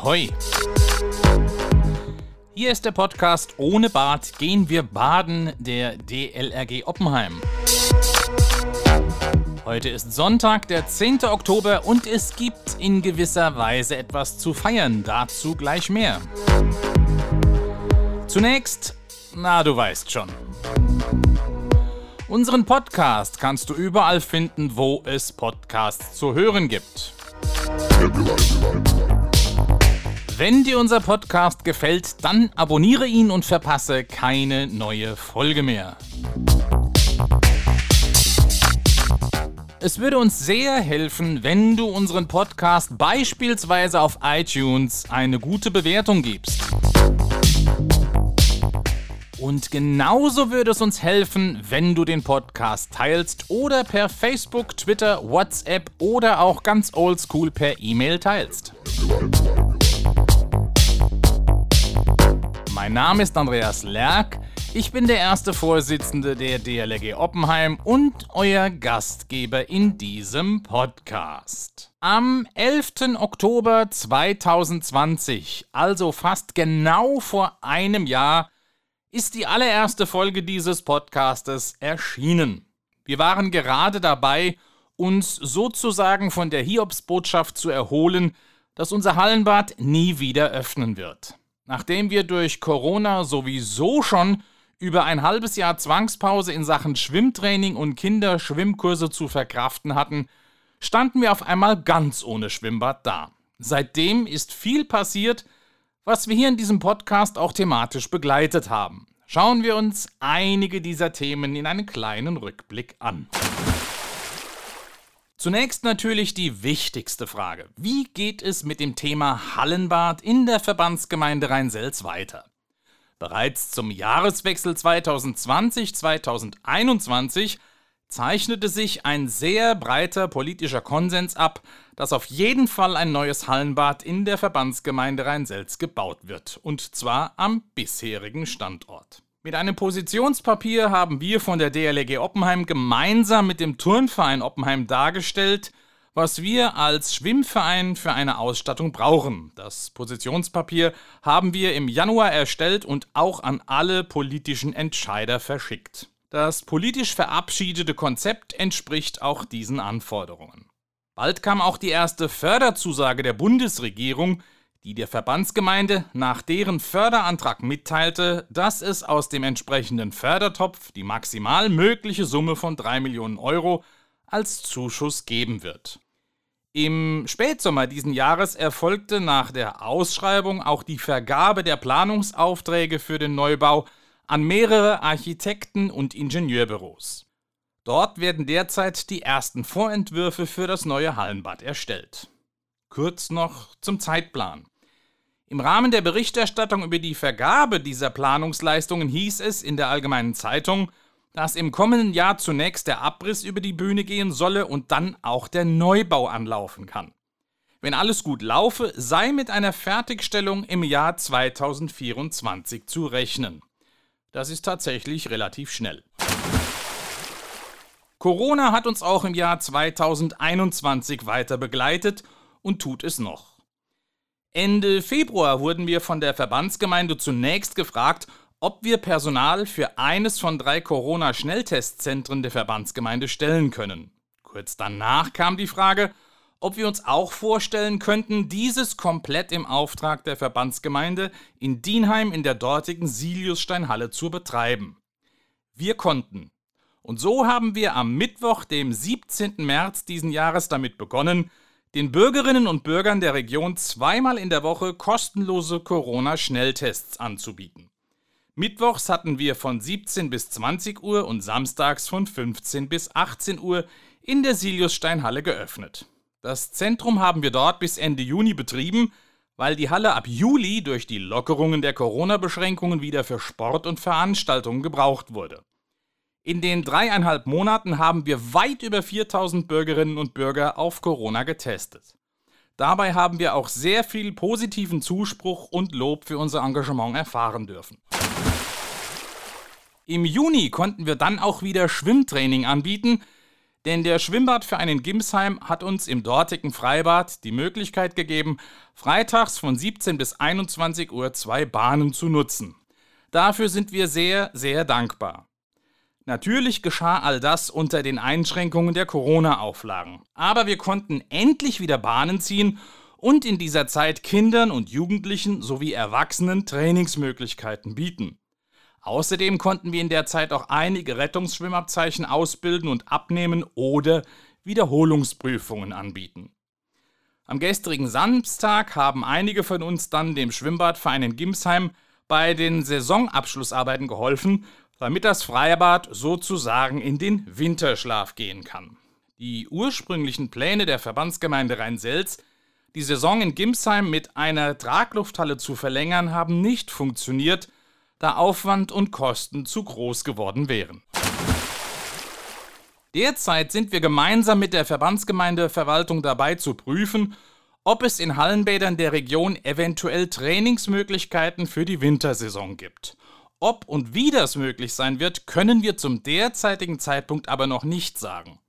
Ahoi! Hier ist der Podcast Ohne Bad gehen wir baden der DLRG Oppenheim. Heute ist Sonntag, der 10. Oktober und es gibt in gewisser Weise etwas zu feiern. Dazu gleich mehr. Zunächst, na du weißt schon. Unseren Podcast kannst du überall finden, wo es Podcasts zu hören gibt. Wenn dir unser Podcast gefällt, dann abonniere ihn und verpasse keine neue Folge mehr. Es würde uns sehr helfen, wenn du unseren Podcast beispielsweise auf iTunes eine gute Bewertung gibst. Und genauso würde es uns helfen, wenn du den Podcast teilst oder per Facebook, Twitter, WhatsApp oder auch ganz oldschool per E-Mail teilst. Mein Name ist Andreas Lerck. Ich bin der erste Vorsitzende der DLRG Oppenheim und euer Gastgeber in diesem Podcast. Am 11. Oktober 2020, also fast genau vor einem Jahr, ist die allererste Folge dieses Podcastes erschienen. Wir waren gerade dabei, uns sozusagen von der Hiobsbotschaft zu erholen, dass unser Hallenbad nie wieder öffnen wird. Nachdem wir durch Corona sowieso schon über ein halbes Jahr Zwangspause in Sachen Schwimmtraining und Kinderschwimmkurse zu verkraften hatten, standen wir auf einmal ganz ohne Schwimmbad da. Seitdem ist viel passiert, was wir hier in diesem Podcast auch thematisch begleitet haben. Schauen wir uns einige dieser Themen in einem kleinen Rückblick an. Zunächst natürlich die wichtigste Frage. Wie geht es mit dem Thema Hallenbad in der Verbandsgemeinde Rhein-Selz weiter? Bereits zum Jahreswechsel 2020-2021 zeichnete sich ein sehr breiter politischer Konsens ab, dass auf jeden Fall ein neues Hallenbad in der Verbandsgemeinde Rhein-Selz gebaut wird, und zwar am bisherigen Standort. Mit einem Positionspapier haben wir von der DLRG Oppenheim gemeinsam mit dem Turnverein Oppenheim dargestellt, was wir als Schwimmverein für eine Ausstattung brauchen. Das Positionspapier haben wir im Januar erstellt und auch an alle politischen Entscheider verschickt. Das politisch verabschiedete Konzept entspricht auch diesen Anforderungen. Bald kam auch die erste Förderzusage der Bundesregierung, die der Verbandsgemeinde nach deren Förderantrag mitteilte, dass es aus dem entsprechenden Fördertopf die maximal mögliche Summe von 3 Millionen Euro als Zuschuss geben wird. Im Spätsommer diesen Jahres erfolgte nach der Ausschreibung auch die Vergabe der Planungsaufträge für den Neubau an mehrere Architekten und Ingenieurbüros. Dort werden derzeit die ersten Vorentwürfe für das neue Hallenbad erstellt. Kurz noch zum Zeitplan. Im Rahmen der Berichterstattung über die Vergabe dieser Planungsleistungen hieß es in der Allgemeinen Zeitung, dass im kommenden Jahr zunächst der Abriss über die Bühne gehen solle und dann auch der Neubau anlaufen kann. Wenn alles gut laufe, sei mit einer Fertigstellung im Jahr 2024 zu rechnen. Das ist tatsächlich relativ schnell. Corona hat uns auch im Jahr 2021 weiter begleitet und tut es noch. Ende Februar wurden wir von der Verbandsgemeinde zunächst gefragt, ob wir Personal für eines von drei Corona-Schnelltestzentren der Verbandsgemeinde stellen können. Kurz danach kam die Frage, ob wir uns auch vorstellen könnten, dieses komplett im Auftrag der Verbandsgemeinde in Dienheim in der dortigen Siliussteinhalle zu betreiben. Wir konnten. Und so haben wir am Mittwoch, dem 17. März diesen Jahres damit begonnen, den Bürgerinnen und Bürgern der Region zweimal in der Woche kostenlose Corona-Schnelltests anzubieten. Mittwochs hatten wir von 17 bis 20 Uhr und samstags von 15 bis 18 Uhr in der Siliussteinhalle geöffnet. Das Zentrum haben wir dort bis Ende Juni betrieben, weil die Halle ab Juli durch die Lockerungen der Corona-Beschränkungen wieder für Sport und Veranstaltungen gebraucht wurde. In den dreieinhalb Monaten haben wir weit über 4000 Bürgerinnen und Bürger auf Corona getestet. Dabei haben wir auch sehr viel positiven Zuspruch und Lob für unser Engagement erfahren dürfen. Im Juni konnten wir dann auch wieder Schwimmtraining anbieten, Denn der Schwimmbadverein in Gimsheim hat uns im dortigen Freibad die Möglichkeit gegeben, freitags von 17 bis 21 Uhr zwei Bahnen zu nutzen. Dafür sind wir sehr, sehr dankbar. Natürlich geschah all das unter den Einschränkungen der Corona-Auflagen. Aber wir konnten endlich wieder Bahnen ziehen und in dieser Zeit Kindern und Jugendlichen sowie Erwachsenen Trainingsmöglichkeiten bieten. Außerdem konnten wir in der Zeit auch einige Rettungsschwimmabzeichen ausbilden und abnehmen oder Wiederholungsprüfungen anbieten. Am gestrigen Samstag haben einige von uns dann dem Schwimmbadverein in Gimsheim bei den Saisonabschlussarbeiten geholfen, damit das Freibad sozusagen in den Winterschlaf gehen kann. Die ursprünglichen Pläne der Verbandsgemeinde Rhein-Selz, die Saison in Gimsheim mit einer Traglufthalle zu verlängern, haben nicht funktioniert, da Aufwand und Kosten zu groß geworden wären. Derzeit sind wir gemeinsam mit der Verbandsgemeindeverwaltung dabei zu prüfen, ob es in Hallenbädern der Region eventuell Trainingsmöglichkeiten für die Wintersaison gibt. Ob und wie das möglich sein wird, können wir zum derzeitigen Zeitpunkt aber noch nicht sagen.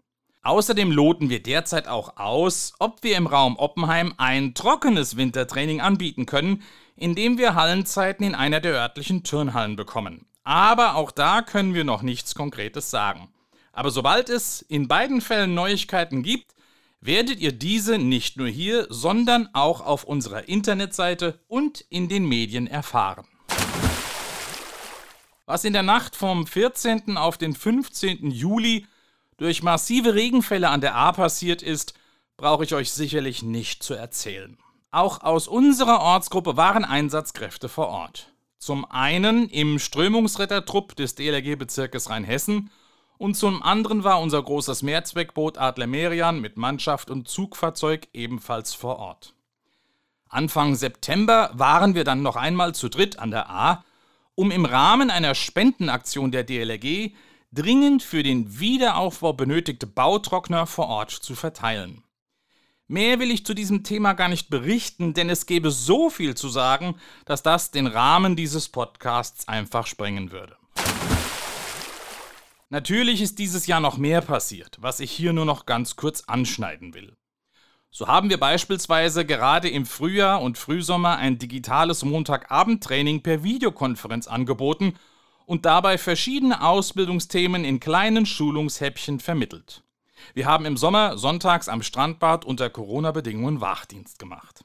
Außerdem loten wir derzeit auch aus, ob wir im Raum Oppenheim ein trockenes Wintertraining anbieten können, indem wir Hallenzeiten in einer der örtlichen Turnhallen bekommen. Aber auch da können wir noch nichts Konkretes sagen. Aber sobald es in beiden Fällen Neuigkeiten gibt, werdet ihr diese nicht nur hier, sondern auch auf unserer Internetseite und in den Medien erfahren. Was in der Nacht vom 14. auf den 15. Juli durch massive Regenfälle an der A passiert ist, brauche ich euch sicherlich nicht zu erzählen. Auch aus unserer Ortsgruppe waren Einsatzkräfte vor Ort. Zum einen im Strömungsrettertrupp des DLRG-Bezirkes Rheinhessen und zum anderen war unser großes Mehrzweckboot Adler Merian mit Mannschaft und Zugfahrzeug ebenfalls vor Ort. Anfang September waren wir dann noch einmal zu dritt an der A, um im Rahmen einer Spendenaktion der DLRG dringend für den Wiederaufbau benötigte Bautrockner vor Ort zu verteilen. Mehr will ich zu diesem Thema gar nicht berichten, denn es gäbe so viel zu sagen, dass das den Rahmen dieses Podcasts einfach sprengen würde. Natürlich ist dieses Jahr noch mehr passiert, was ich hier nur noch ganz kurz anschneiden will. So haben wir beispielsweise gerade im Frühjahr und Frühsommer ein digitales Montagabendtraining per Videokonferenz angeboten und dabei verschiedene Ausbildungsthemen in kleinen Schulungshäppchen vermittelt. Wir haben im Sommer sonntags am Strandbad unter Corona-Bedingungen Wachdienst gemacht.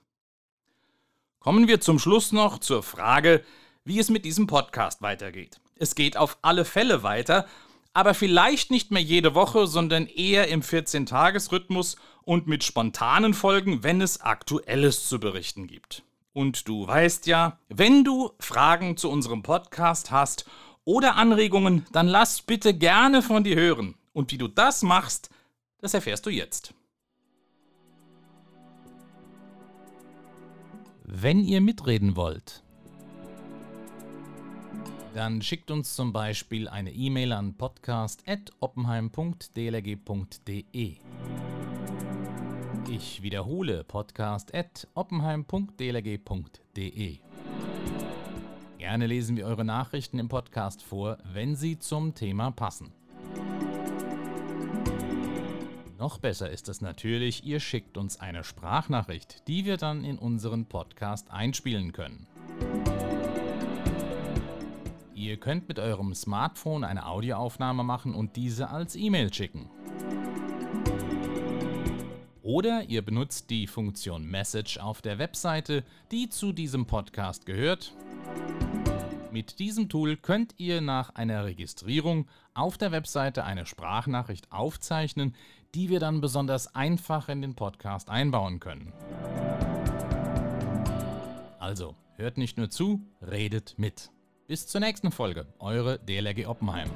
Kommen wir zum Schluss noch zur Frage, wie es mit diesem Podcast weitergeht. Es geht auf alle Fälle weiter, aber vielleicht nicht mehr jede Woche, sondern eher im 14-Tages-Rhythmus und mit spontanen Folgen, wenn es Aktuelles zu berichten gibt. Und du weißt ja, wenn du Fragen zu unserem Podcast hast oder Anregungen, dann lass bitte gerne von dir hören. Und wie du das machst, das erfährst du jetzt. Wenn ihr mitreden wollt, dann schickt uns zum Beispiel eine E-Mail an podcast.oppenheim.dlg.de. Ich wiederhole podcast.oppenheim.dlg.de. Gerne lesen wir eure Nachrichten im Podcast vor, wenn sie zum Thema passen. Noch besser ist es natürlich, ihr schickt uns eine Sprachnachricht, die wir dann in unseren Podcast einspielen können. Ihr könnt mit eurem Smartphone eine Audioaufnahme machen und diese als E-Mail schicken. Oder ihr benutzt die Funktion Message auf der Webseite, die zu diesem Podcast gehört. Mit diesem Tool könnt ihr nach einer Registrierung auf der Webseite eine Sprachnachricht aufzeichnen, die wir dann besonders einfach in den Podcast einbauen können. Also, hört nicht nur zu, redet mit. Bis zur nächsten Folge, eure DLRG Oppenheim.